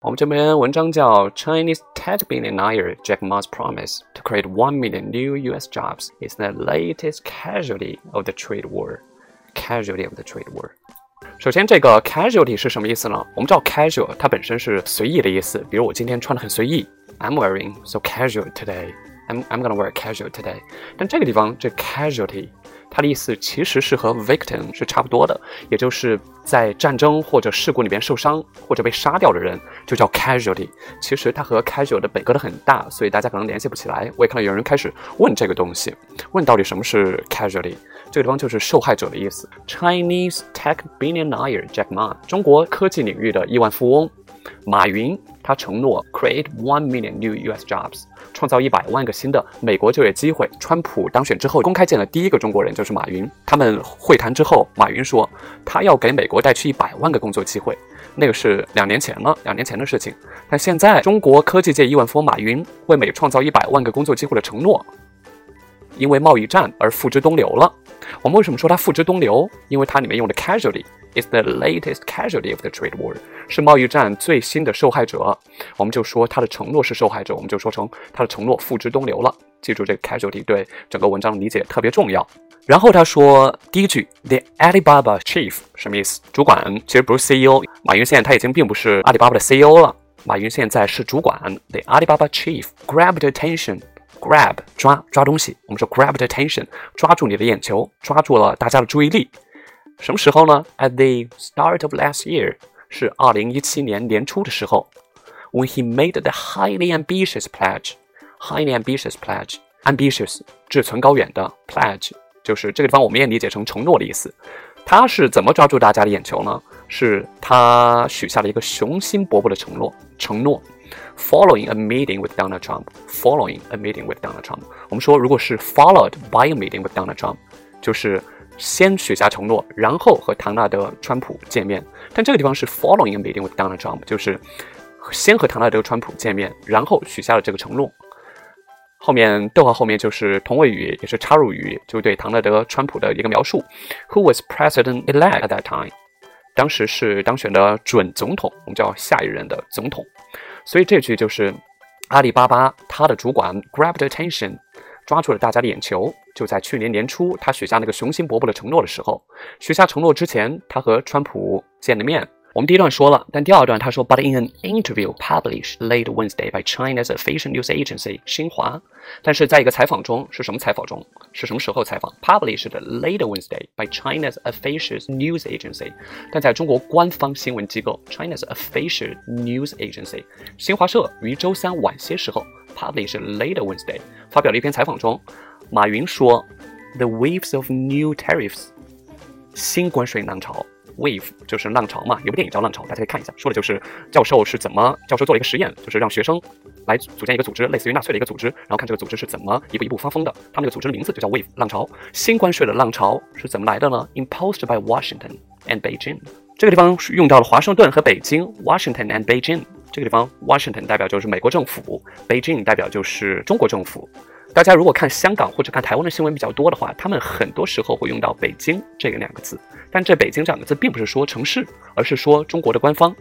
我们这篇文章叫 Chinese tech billionaire Jack Ma's promise to create one million new U.S. jobs is the latest casualty of the trade war. Casualty of the trade war. 首先，这个 casualty 是什么意思呢？我们知道 casual 它本身是随意的意思，比如我今天穿的很随意，I'm wearing so casual today. I'm I'm gonna wear casual today. 但这个地方这 casualty 它的意思其实是和 victim 是差不多的，也就是在战争或者事故里边受伤或者被杀掉的人，就叫 casualty。其实它和 casual 的本隔得很大，所以大家可能联系不起来。我也看到有人开始问这个东西，问到底什么是 casualty？这个地方就是受害者的意思。Chinese tech billionaire Jack Ma，中国科技领域的亿万富翁马云，他承诺 create one million new U.S. jobs。创造一百万个新的美国就业机会。川普当选之后，公开见了第一个中国人就是马云。他们会谈之后，马云说他要给美国带去一百万个工作机会。那个是两年前了，两年前的事情。但现在，中国科技界亿万富翁马云为美创造一百万个工作机会的承诺，因为贸易战而付之东流了。我们为什么说他付之东流？因为它里面用的 casually。Is the latest casualty of the trade war，是贸易战最新的受害者。我们就说他的承诺是受害者，我们就说成他的承诺付之东流了。记住这个 casualty 对整个文章的理解特别重要。然后他说第一句 the Alibaba chief 什么意思？主管其实不是 CEO，马云现在他已经并不是阿里巴巴的 CEO 了。马云现在是主管，the Alibaba chief grabbed attention，grab 抓抓东西，我们说 grabbed attention 抓住你的眼球，抓住了大家的注意力。什么时候呢？At the start of last year，是二零一七年年初的时候，when he made the highly ambitious pledge，highly ambitious pledge，ambitious 志存高远的 pledge，就是这个地方我们也理解成承诺的意思。他是怎么抓住大家的眼球呢？是他许下了一个雄心勃勃的承诺，承诺。Following a meeting with Donald Trump，following a meeting with Donald Trump，我们说如果是 followed by a meeting with Donald Trump，就是先许下承诺，然后和唐纳德·川普见面。但这个地方是 following a meeting with Donald Trump，就是先和唐纳德·川普见面，然后许下了这个承诺。后面逗号后面就是同位语，也是插入语，就对唐纳德·川普的一个描述。Who was president-elect at that time？当时是当选的准总统，我们叫下一任的总统。所以这句就是阿里巴巴他的主管 grabbed attention。抓住了大家的眼球。就在去年年初，他许下那个雄心勃勃的承诺的时候，许下承诺之前，他和川普见了面。我们第一段说了，但第二段他说，But in an interview published late Wednesday by China's official news agency 新华，但是在一个采访中，是什么采访中？是什么时候采访？Published late Wednesday by China's official news agency，但在中国官方新闻机构 China's official news agency 新华社于周三晚些时候。Published later Wednesday，发表了一篇采访中，马云说：“The waves of new tariffs，新关税浪潮，wave 就是浪潮嘛，有部电影叫《浪潮》，大家可以看一下，说的就是教授是怎么，教授做了一个实验，就是让学生来组建一个组织，类似于纳粹的一个组织，然后看这个组织是怎么一步一步发疯的。他们那个组织的名字就叫 wave 浪潮。新关税的浪潮是怎么来的呢？Imposed by Washington and Beijing。这个地方用到了华盛顿和北京，Washington and Beijing。”这个地方，Washington 代表就是美国政府，Beijing 代表就是中国政府。大家如果看香港或者看台湾的新闻比较多的话，他们很多时候会用到“北京”这个两个字。但这“北京”这两个字并不是说城市，而是说中国的官方。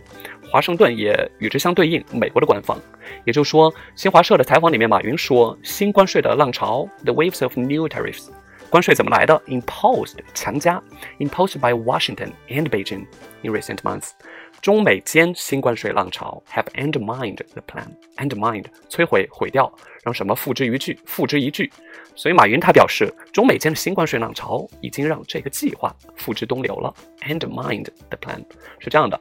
华盛顿也与之相对应，美国的官方。也就是说，新华社的采访里面，马云说：“新关税的浪潮，the waves of new tariffs，关税怎么来的？imposed 强加，imposed by Washington and Beijing in recent months。”中美间新关税浪潮 have undermined the plan，undermined 摧毁毁掉，让什么付之一炬？付之一炬。所以马云他表示，中美间的新关税浪潮已经让这个计划付之东流了。undermined the plan 是这样的。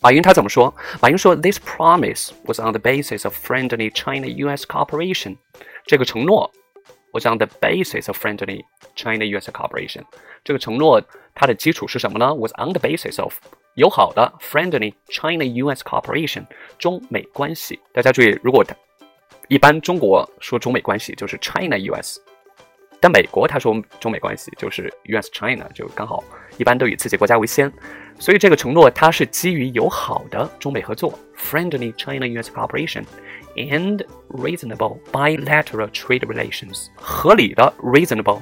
马云他怎么说？马云说，This promise was on the basis of friendly China-U.S. cooperation。这个承诺 was on the basis of friendly China-U.S. cooperation。这个承诺它的基础是什么呢？Was on the basis of 友好的 friendly China-U.S. cooperation 中美关系，大家注意，如果一般中国说中美关系就是 China-U.S.，但美国他说中美关系就是 U.S.-China，就刚好一般都以自己国家为先，所以这个承诺它是基于友好的中美合作 friendly China-U.S. cooperation and reasonable bilateral trade relations 合理的 reasonable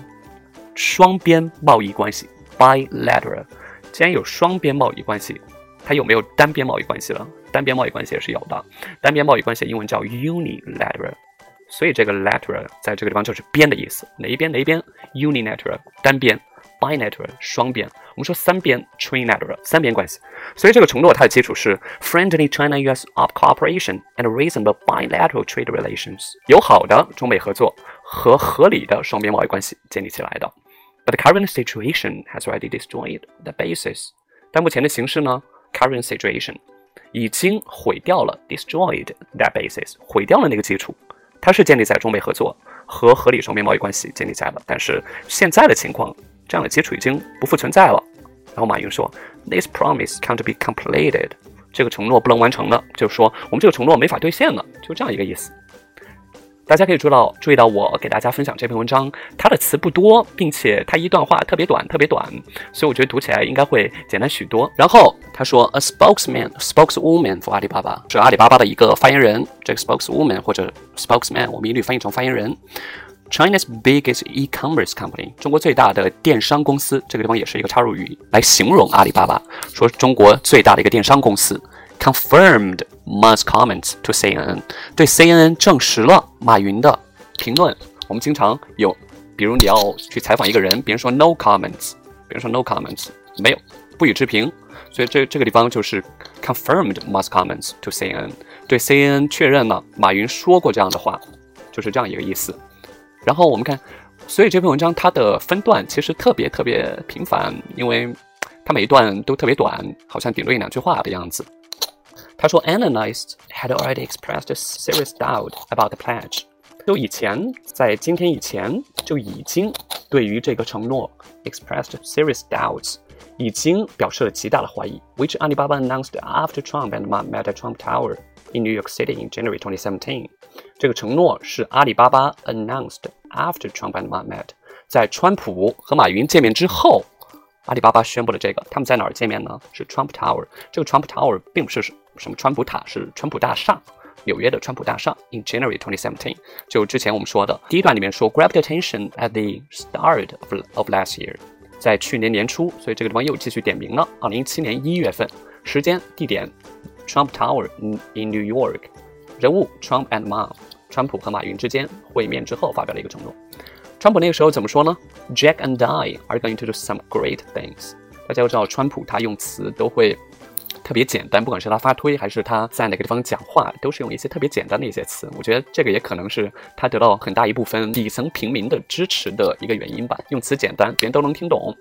双边贸易关系 bilateral。既然有双边贸易关系，它有没有单边贸易关系了？单边贸易关系也是有的。单边贸易关系英文叫 unilateral，所以这个 lateral 在这个地方就是边的意思。哪一边？哪一边？unilateral 单边，bilateral 双边。我们说三边 trilateral 三边关系。所以这个承诺它的基础是 friendly China-U.S. of cooperation and reasonable bilateral trade relations，友好的中美合作和合理的双边贸易关系建立起来的。The current situation has already destroyed the basis。但目前的形势呢？Current situation 已经毁掉了，destroyed that basis，毁掉了那个基础。它是建立在中美合作和合理双边贸易关系建立在了，但是现在的情况，这样的基础已经不复存在了。然后马云说，This promise can't be completed，这个承诺不能完成了，就是说我们这个承诺没法兑现了，就这样一个意思。大家可以注意到，注意到我给大家分享这篇文章，它的词不多，并且它一段话特别短，特别短，所以我觉得读起来应该会简单许多。然后他说，a spokesman，spokeswoman for 阿里巴巴是阿里巴巴的一个发言人，这个 spokeswoman 或者 spokesman 我们一律翻译成发言人。China's biggest e-commerce company，中国最大的电商公司，这个地方也是一个插入语来形容阿里巴巴，说中国最大的一个电商公司。Confirmed Ma's comments to CNN，对 CNN 证实了马云的评论。我们经常有，比如你要去采访一个人，别人说 no comments，别人说 no comments，没有，不予置评。所以这这个地方就是 confirmed Ma's comments to CNN，对 CNN 确认了马云说过这样的话，就是这样一个意思。然后我们看，所以这篇文章它的分段其实特别特别频繁，因为它每一段都特别短，好像顶多一两句话的样子。他说，analysts had already expressed serious doubt about the pledge。就以前，在今天以前就已经对于这个承诺 expressed serious doubts，已经表示了极大的怀疑。Which Alibaba announced after Trump and Ma met at Trump Tower in New York City in January 2017。这个承诺是阿里巴巴 announced after Trump and Ma met，在川普和马云见面之后， 阿里巴巴宣布了这个。他们在哪儿见面呢？是 Trump Tower。这个 Trump Tower 并不是什么川普塔是川普大厦，纽约的川普大厦。In January 2017，就之前我们说的第一段里面说，grabbed attention at the start of of last year，在去年年初，所以这个地方又继续点名了。二零一七年一月份，时间、地点，Trump Tower in in New York，人物 Trump and Ma，川普和马云之间会面之后发表了一个承诺。川普那个时候怎么说呢？Jack and I are going to do some great things。大家都知道，川普他用词都会。特别简单，不管是他发推还是他在哪个地方讲话，都是用一些特别简单的一些词。我觉得这个也可能是他得到很大一部分底层平民的支持的一个原因吧。用词简单，别人都能听懂。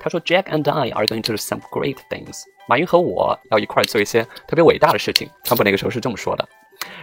他说：“Jack and I are going to do some great things。”马云和我要一块做一些特别伟大的事情。川普那个时候是这么说的。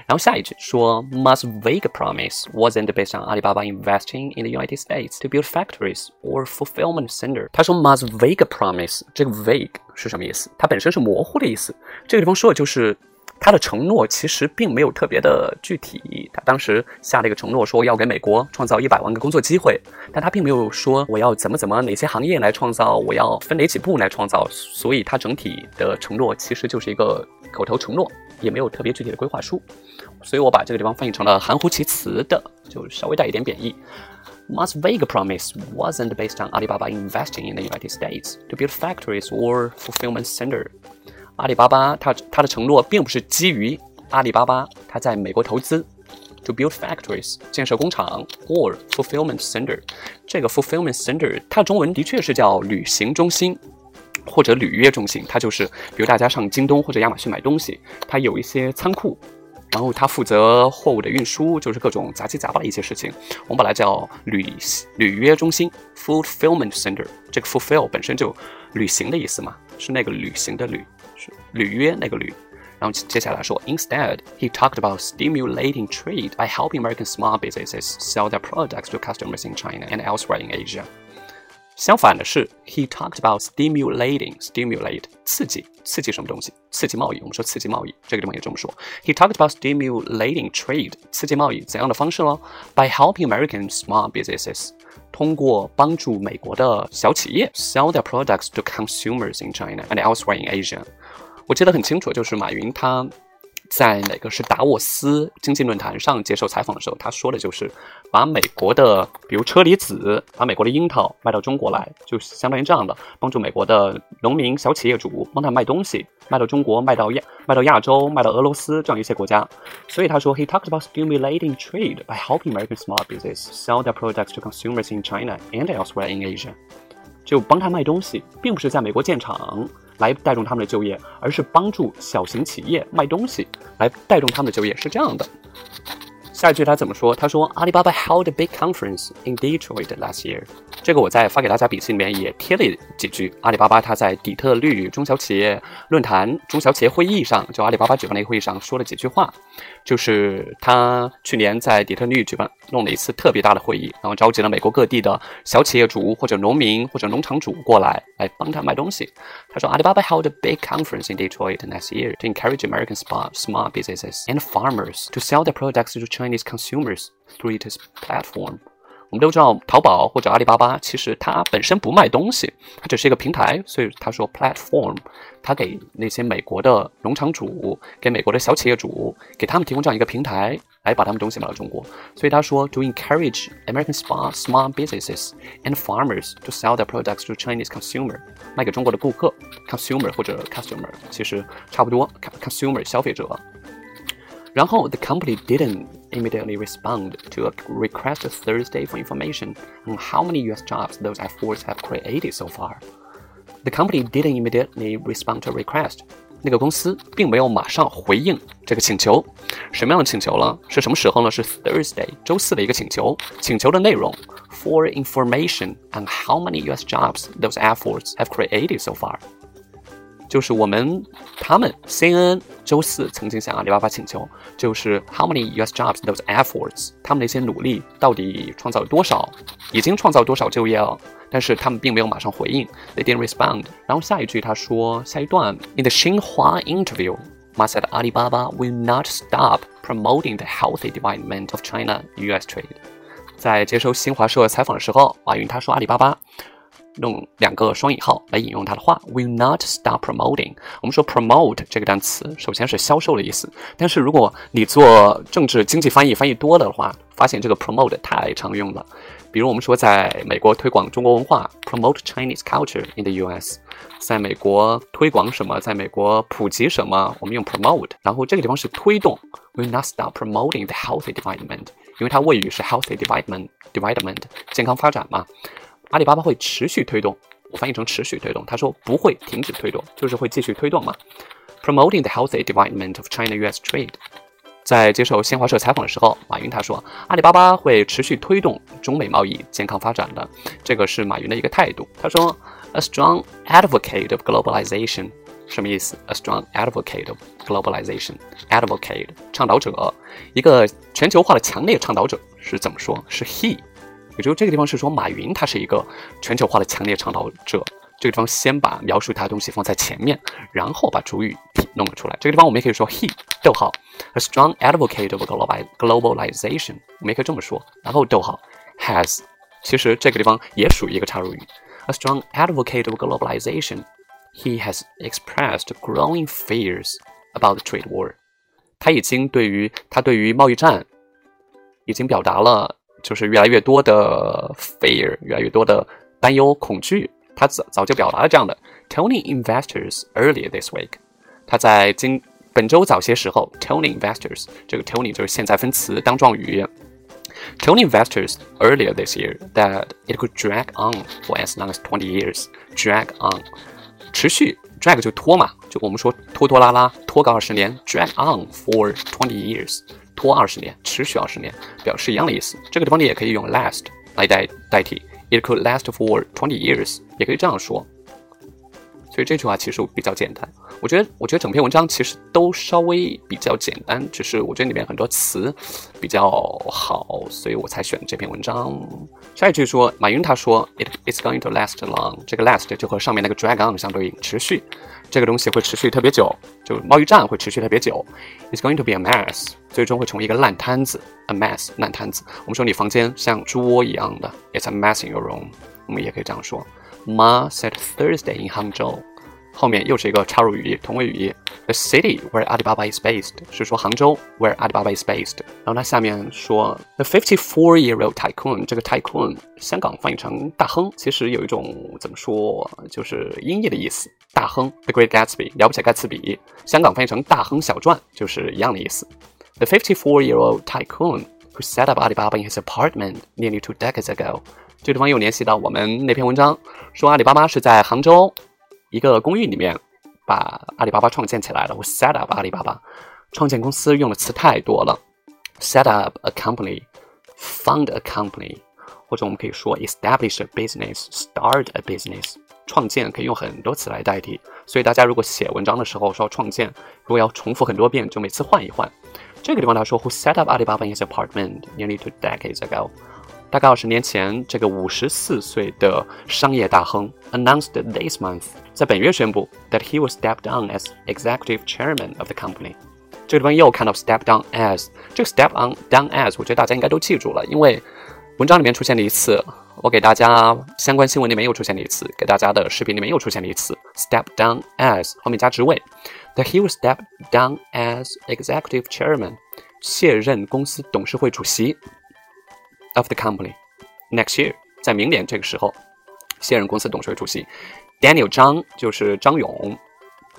然后下一句说，Musk's vague promise wasn't based on Alibaba investing in the United States to build factories or fulfillment center。他说，Musk's vague promise，这个 vague 是什么意思？它本身是模糊的意思。这个地方说的就是他的承诺其实并没有特别的具体。他当时下了一个承诺，说要给美国创造一百万个工作机会，但他并没有说我要怎么怎么哪些行业来创造，我要分哪几步来创造。所以，他整体的承诺其实就是一个口头承诺。也没有特别具体的规划书，所以我把这个地方翻译成了含糊其辞的，就稍微带一点贬义。Musk's vague promise wasn't based on Alibaba investing in the United States to build factories or fulfillment center。阿里巴巴它它的承诺并不是基于阿里巴巴它在美国投资 to build factories 建设工厂 or fulfillment center。这个 fulfillment center 它的中文的确是叫旅行中心。或者履约中心，它就是比如大家上京东或者亚马逊买东西，它有一些仓库，然后它负责货物的运输，就是各种杂七杂八的一些事情，我们把它叫履履约中心 （fulfillment center）。这个 fulfill 本身就旅行的意思嘛，是那个旅行的旅，是履约那个履。然后接下来说，Instead, he talked about stimulating trade by helping American small businesses sell their products to customers in China and elsewhere in Asia. 相反的是，he talked about stimulating stimulate 刺激刺激什么东西？刺激贸易。我们说刺激贸易，这个地方也这么说。He talked about stimulating trade 刺激贸易怎样的方式呢？By helping American small businesses 通过帮助美国的小企业 sell their products to consumers in China and elsewhere in Asia。我记得很清楚，就是马云他 在哪个是达沃斯经济论坛上接受采访的时候，他说的就是把美国的，比如车厘子，把美国的樱桃卖到中国来，就相当于这样的，帮助美国的农民、小企业主帮他卖东西，卖到中国，卖到亚，卖到亚洲，卖到俄罗斯这样一些国家。所以他说，He talked about stimulating trade by helping American small business sell their products to consumers in China and elsewhere in Asia。就帮他卖东西，并不是在美国建厂来带动他们的就业，而是帮助小型企业卖东西来带动他们的就业，是这样的。下一句他怎么说？他说：“Alibaba held a big conference in Detroit last year。”这个我在发给大家笔记里面也贴了几句。阿里巴巴他在底特律中小企业论坛、中小企业会议上，就阿里巴巴举办的一个会议上说了几句话。就是他去年在底特律举办弄了一次特别大的会议，然后召集了美国各地的小企业主或者农民或者农场主过来，来帮他卖东西。他说：“Alibaba held a big conference in Detroit last year to encourage American small small businesses and farmers to sell their products to China。” Chinese consumers through its platform。我们都知道，淘宝或者阿里巴巴其实它本身不卖东西，它只是一个平台。所以他说 platform，它给那些美国的农场主、给美国的小企业主，给他们提供这样一个平台，来把他们东西卖到中国。所以他说，to encourage American small small businesses and farmers to sell their products to Chinese consumer，卖给中国的顾客，consumer 或者 customer，其实差不多，consumer 消费者。然后 the company didn't immediately respond to a request Thursday for information on how many U.S. jobs those efforts have created so far. The company didn't immediately respond to a request. 那个公司并没有马上回应这个请求。什么样的请求呢？是什么时候呢？是 Thursday 周四的一个请求。请求的内容 for information on how many U.S. jobs those efforts have created so far. 就是我们他们 CNN 周四曾经向阿里巴巴请求，就是 How many U.S. jobs those efforts？他们那些努力到底创造了多少？已经创造多少就业了？但是他们并没有马上回应，They didn't respond。然后下一句他说，下一段 In the Xinhua interview, Ma said Alibaba will not stop promoting the healthy development of China-U.S. trade。在接受新华社采访的时候，马云他说阿里巴巴。用两个双引号来引用他的话，will not stop promoting。我们说 promote 这个单词，首先是销售的意思，但是如果你做政治经济翻译翻译多了的话，发现这个 promote 太常用了。比如我们说在美国推广中国文化，promote Chinese culture in the U.S.，在美国推广什么，在美国普及什么，我们用 promote。然后这个地方是推动，will not stop promoting the healthy development，因为它谓语是 healthy development，development 健康发展嘛。阿里巴巴会持续推动，我翻译成持续推动。他说不会停止推动，就是会继续推动嘛。Promoting the healthy development of China-U.S. trade。在接受新华社采访的时候，马云他说，阿里巴巴会持续推动中美贸易健康发展的，这个是马云的一个态度。他说，A strong advocate of globalization，什么意思？A strong advocate of globalization，advocate 倡导者，一个全球化的强烈倡导者是怎么说？是 he。也就这个地方是说，马云他是一个全球化的强烈倡导者。这个地方先把描述他的东西放在前面，然后把主语弄了出来。这个地方我们也可以说 he，逗号，a strong advocate of globalization，我们也可以这么说。然后逗号，has，其实这个地方也属于一个插入语。A strong advocate of globalization，he has expressed growing fears about the trade war。他已经对于他对于贸易战已经表达了。就是越来越多的 fear，越来越多的担忧、恐惧，他早早就表达了这样的。Telling investors earlier this week，他在今本周早些时候，telling investors，这个 telling 就是现在分词当状语。Telling investors earlier this year that it could drag on for as long as twenty years. Drag on，持续，drag 就拖嘛，就我们说拖拖拉拉，拖个二十年，drag on for twenty years。 拖二十年，持续二十年，表示一样的意思。这个地方你也可以用 last 来代代替，it could last for twenty years，也可以这样说。所以这句话其实比较简单。我觉得，我觉得整篇文章其实都稍微比较简单，只是我觉得里面很多词比较好，所以我才选这篇文章。下一句说，马云他说，it is going to last long。这个 last 就和上面那个 drag on 相对应，持续。这个东西会持续特别久，就贸易战会持续特别久。It's going to be a mess，最终会成为一个烂摊子，a mess，烂摊子。我们说你房间像猪窝一样的，It's a mess in your room。我们也可以这样说。Ma said Thursday in Hangzhou。后面又是一个插入语同位语。The city where Alibaba is based 是说杭州 where Alibaba is based。然后它下面说 The fifty-four-year-old tycoon，这个 tycoon 香港翻译成大亨，其实有一种怎么说，就是音译的意思。大亨 The Great Gatsby 了不起盖茨比，香港翻译成大亨小传就是一样的意思。The fifty-four-year-old tycoon who set up Alibaba in his apartment nearly two decades ago。这个地方又联系到我们那篇文章，说阿里巴巴是在杭州一个公寓里面。把阿里巴巴创建起来了，我 set up 阿里巴巴，创建公司用的词太多了，set up a company，found a company，或者我们可以说 establish a business，start a business，创建可以用很多词来代替，所以大家如果写文章的时候说创建，如果要重复很多遍，就每次换一换。这个地方他说，Who set up Alibaba in his apartment nearly two decades ago？大概二十年前，这个五十四岁的商业大亨 announced this month，在本月宣布 that he will step down as executive chairman of the company。这个地方又看到 step down as，这个 step on down as，我觉得大家应该都记住了，因为文章里面出现了一次，我给大家相关新闻里面又出现了一次，给大家的视频里面又出现了一次 step down as，后面加职位，that he will step down as executive chairman，卸任公司董事会主席。Of the company next year，在明年这个时候，现任公司董事会主席 Daniel 张就是张勇，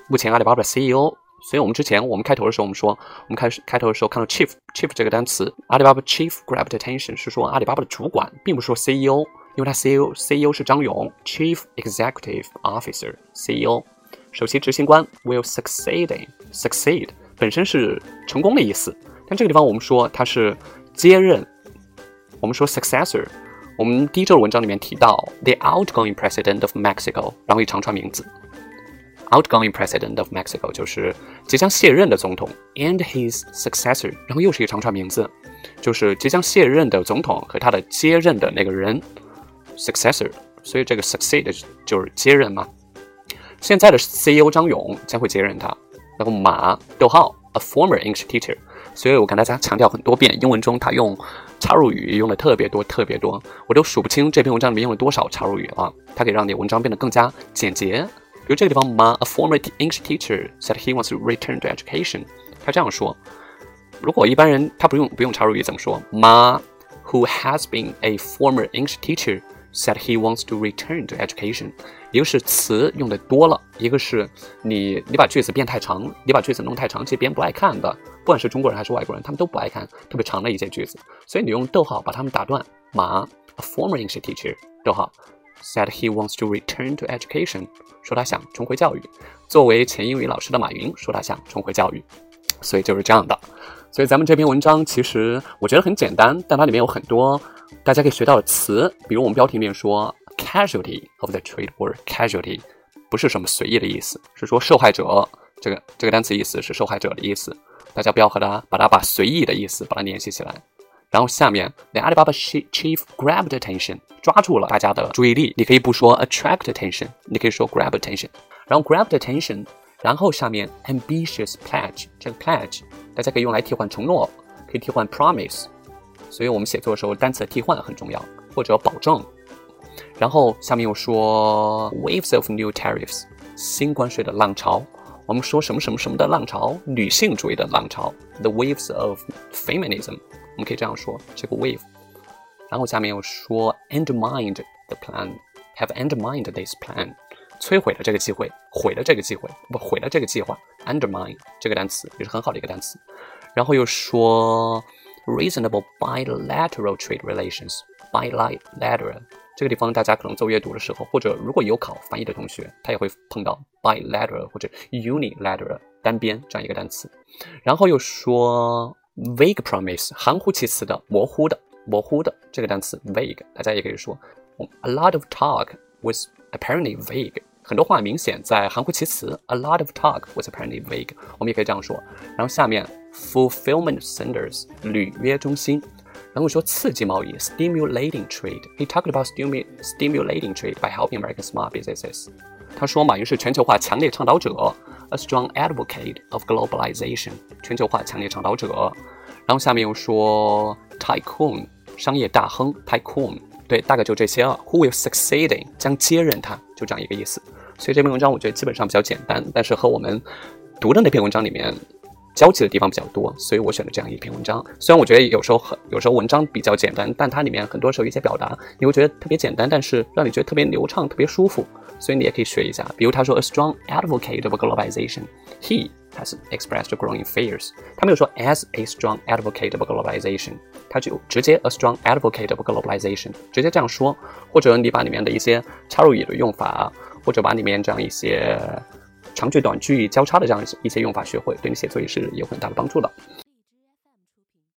目前阿里巴巴 CEO。所以我们之前我们开头的时候，我们说我们开始开头的时候看到 chief chief 这个单词，阿里巴巴 chief grabbed attention 是说阿里巴巴的主管，并不是说 CEO，因为他 CEO CEO 是张勇，chief executive officer CEO，首席执行官 will succeed in succeed 本身是成功的意思，但这个地方我们说他是接任。我们说 successor，我们第一周的文章里面提到 the outgoing president of Mexico，然后一长串名字，outgoing president of Mexico 就是即将卸任的总统，and his successor，然后又是一长串名字，就是即将卸任的总统和他的接任的那个人，successor，所以这个 succeed 就是接任嘛。现在的 CEO 张勇将会接任他，然后马逗号 a former English teacher，所以我跟大家强调很多遍，英文中他用。插入语用的特别多，特别多，我都数不清这篇文章里面用了多少插入语了。它可以让你文章变得更加简洁。比如这个地方，Ma, a former English teacher, said he wants to return to education。他这样说。如果一般人他不用不用插入语怎么说？Ma, who has been a former English teacher, said he wants to return to education。一个是词用的多了，一个是你你把句子变太长，你把句子弄太长，其实别人不爱看的。不管是中国人还是外国人，他们都不爱看特别长的一些句子。所以你用逗号把他们打断。马，a former English teacher，逗号，said he wants to return to education，说他想重回教育。作为前英语老师的马云说他想重回教育。所以就是这样的。所以咱们这篇文章其实我觉得很简单，但它里面有很多大家可以学到的词，比如我们标题里面说。Casualty of the trade war. Casualty 不是什么随意的意思，是说受害者。这个这个单词意思是受害者的意思。大家不要和它把它把随意的意思把它联系起来。然后下面，the Alibaba chief grabbed attention，抓住了大家的注意力。你可以不说 attract attention，你可以说 grab attention。然后 grabbed attention，然后下面 ambitious pledge，这个 pledge 大家可以用来替换承诺，可以替换 promise。所以我们写作的时候单词的替换很重要，或者保证。然后下面又说 waves of new tariffs，新关税的浪潮。我们说什么什么什么的浪潮，女性主义的浪潮，the waves of feminism，我们可以这样说这个 wave。然后下面又说 undermined the plan，have undermined this plan，摧毁了这个机会，毁了这个机会，不毁了这个计划。undermine 这个单词也是很好的一个单词。然后又说 reasonable bilateral trade relations，bilateral。 这个地方大家可能做阅读的时候，或者如果有考翻译的同学，他也会碰到 bilateral 或者 unilateral 单边这样一个单词。然后又说 vague promise 含糊其辞的、模糊的、模糊的这个单词 vague，大家也可以说 a lot of talk was apparently vague，很多话明显在含糊其辞。a lot of talk was apparently vague，我们也可以这样说。然后下面 fulfillment centers 履约中心。然后说刺激贸易，stimulating trade。He talked about stimulating trade by helping American small businesses。他说马云是全球化强烈倡导者，a strong advocate of globalization。全球化强烈倡导者。然后下面又说 tycoon，商业大亨，tycoon。对，大概就这些了。Who will succeeding，将接任他，就这样一个意思。所以这篇文章我觉得基本上比较简单，但是和我们读的那篇文章里面交集的地方比较多，所以我选了这样一篇文章。虽然我觉得有时候很有时候文章比较简单，但它里面很多时候一些表达你会觉得特别简单，但是让你觉得特别流畅、特别舒服，所以你也可以学一下。比如他说，a strong advocate of globalization，he。has expressed growing fears。他没有说 as a strong advocate of globalization，他就直接 a strong advocate of globalization，直接这样说，或者你把里面的一些插入语的用法，或者把里面这样一些长句短句交叉的这样一些一些用法学会，对你写作也是有很大的帮助的。